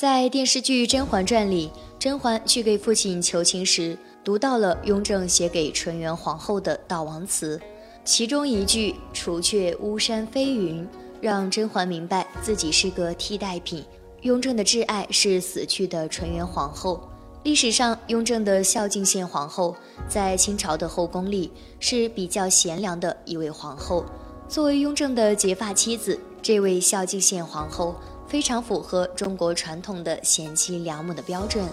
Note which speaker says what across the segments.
Speaker 1: 在电视剧《甄嬛传》里，甄嬛去给父亲求情时，读到了雍正写给纯元皇后的悼亡词，其中一句“除却巫山飞云”，让甄嬛明白自己是个替代品。雍正的挚爱是死去的纯元皇后。历史上，雍正的孝敬献皇后在清朝的后宫里是比较贤良的一位皇后。作为雍正的结发妻子，这位孝敬献皇后非常符合中国传统的贤妻良母的标准，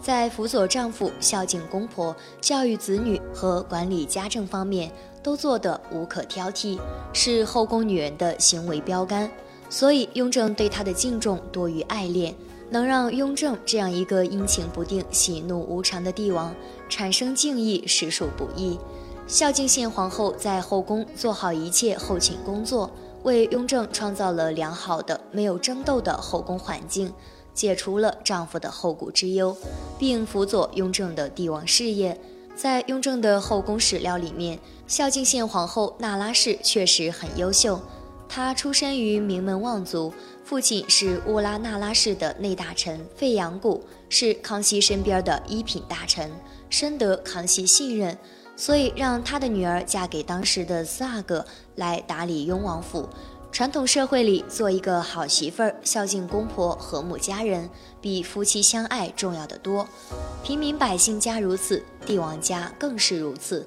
Speaker 1: 在辅佐丈夫、孝敬公婆、教育子女和管理家政方面都做得无可挑剔，是后宫女人的行为标杆。所以，雍正对她的敬重多于爱恋。能让雍正这样一个阴晴不定、喜怒无常的帝王产生敬意，实属不易。孝敬献皇后在后宫做好一切后勤工作，为雍正创造了良好的、没有争斗的后宫环境，解除了丈夫的后顾之忧，并辅佐雍正的帝王事业。在雍正的后宫史料里面，孝敬献皇后那拉氏确实很优秀。她出身于名门望族。父亲是乌拉那拉氏的内大臣费扬古，是康熙身边的一品大臣，深得康熙信任，所以让他的女儿嫁给当时的四阿哥来打理雍王府。传统社会里，做一个好媳妇儿，孝敬公婆，和睦家人，比夫妻相爱重要的多。平民百姓家如此，帝王家更是如此。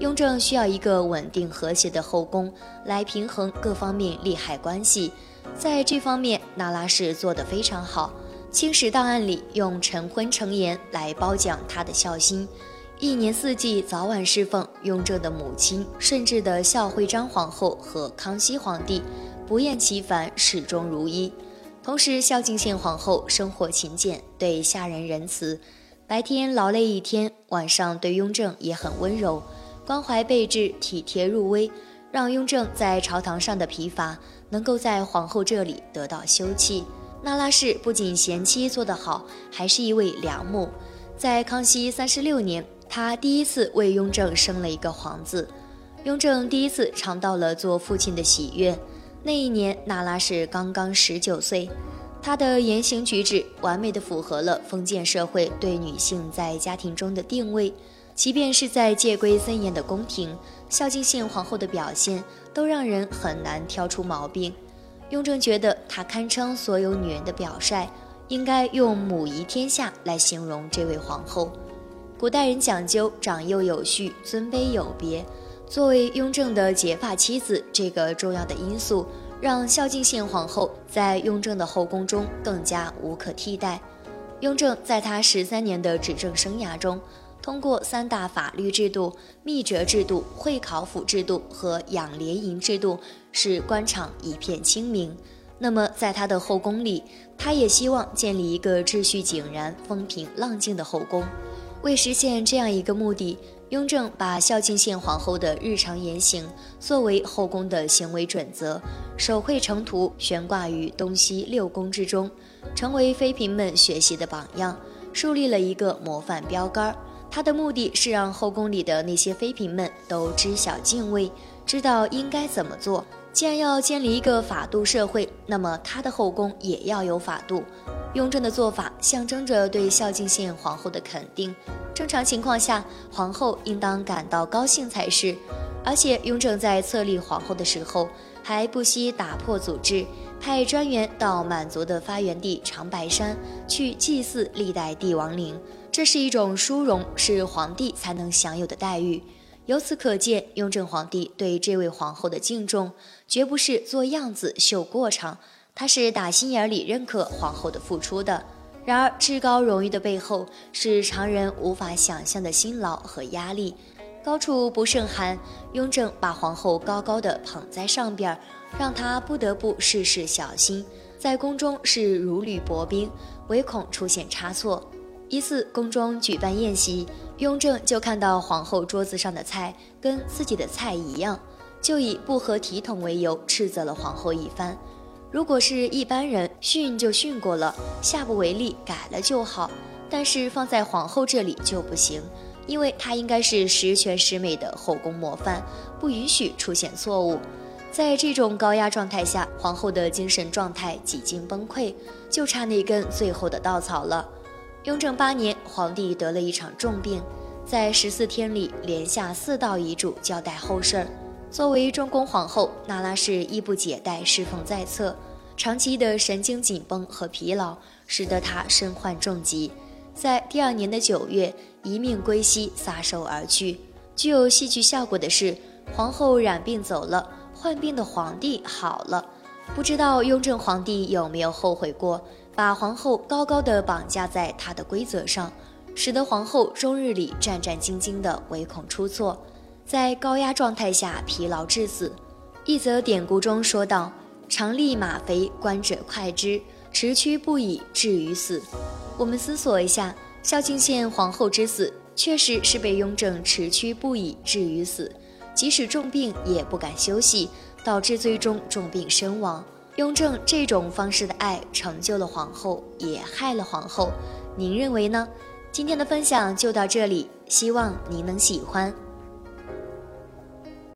Speaker 1: 雍正需要一个稳定和谐的后宫，来平衡各方面利害关系。在这方面，那拉氏做得非常好。清史档案里用晨昏成言来褒奖她的孝心，一年四季早晚侍奉雍正的母亲顺治的孝惠章皇后和康熙皇帝，不厌其烦，始终如一。同时，孝敬献皇后生活勤俭，对下人仁慈，白天劳累一天，晚上对雍正也很温柔，关怀备至，体贴入微，让雍正在朝堂上的疲乏。能够在皇后这里得到休憩，那拉氏不仅贤妻做得好，还是一位良母。在康熙三十六年，她第一次为雍正生了一个皇子，雍正第一次尝到了做父亲的喜悦。那一年，娜拉氏刚刚十九岁，她的言行举止完美的符合了封建社会对女性在家庭中的定位。即便是在戒规森严的宫廷，孝敬献皇后的表现都让人很难挑出毛病。雍正觉得她堪称所有女人的表率，应该用“母仪天下”来形容这位皇后。古代人讲究长幼有序、尊卑有别，作为雍正的结发妻子，这个重要的因素让孝敬献皇后在雍正的后宫中更加无可替代。雍正在他十三年的执政生涯中。通过三大法律制度——密折制度、会考府制度和养廉银制度，使官场一片清明。那么，在他的后宫里，他也希望建立一个秩序井然、风平浪静的后宫。为实现这样一个目的，雍正把孝敬献皇后的日常言行作为后宫的行为准则，手绘成图，悬挂于东西六宫之中，成为妃嫔们学习的榜样，树立了一个模范标杆。他的目的是让后宫里的那些妃嫔们都知晓敬畏，知道应该怎么做。既然要建立一个法度社会，那么他的后宫也要有法度。雍正的做法象征着对孝敬献皇后的肯定。正常情况下，皇后应当感到高兴才是。而且，雍正在册立皇后的时候，还不惜打破祖制，派专员到满族的发源地长白山去祭祀历代帝王陵。这是一种殊荣，是皇帝才能享有的待遇。由此可见，雍正皇帝对这位皇后的敬重，绝不是做样子秀过场，他是打心眼里认可皇后的付出的。然而，至高荣誉的背后，是常人无法想象的辛劳和压力。高处不胜寒，雍正把皇后高高的捧在上边，让她不得不事事小心，在宫中是如履薄冰，唯恐出现差错。一次宫中举办宴席，雍正就看到皇后桌子上的菜跟自己的菜一样，就以不合体统为由斥责了皇后一番。如果是一般人，训就训过了，下不为例，改了就好。但是放在皇后这里就不行，因为她应该是十全十美的后宫模范，不允许出现错误。在这种高压状态下，皇后的精神状态几近崩溃。就差那根最后的稻草了。雍正八年，皇帝得了一场重病，在十四天里连下四道遗嘱交代后事儿。作为中宫皇后，那拉氏衣不解带，侍奉在侧，长期的神经紧绷和疲劳使得她身患重疾，在第二年的九月一命归西，撒手而去。具有戏剧效果的是，皇后染病走了，患病的皇帝好了。不知道雍正皇帝有没有后悔过？把皇后高高的绑架在他的规则上，使得皇后终日里战战兢兢的，唯恐出错，在高压状态下疲劳致死。一则典故中说道：“常立马肥，观者快之；持躯不已，至于死。”我们思索一下，孝庆县皇后之死，确实是被雍正持躯不已，至于死，即使重病也不敢休息，导致最终重病身亡。雍正这种方式的爱成就了皇后，也害了皇后。您认为呢？今天的分享就到这里，希望您能喜欢。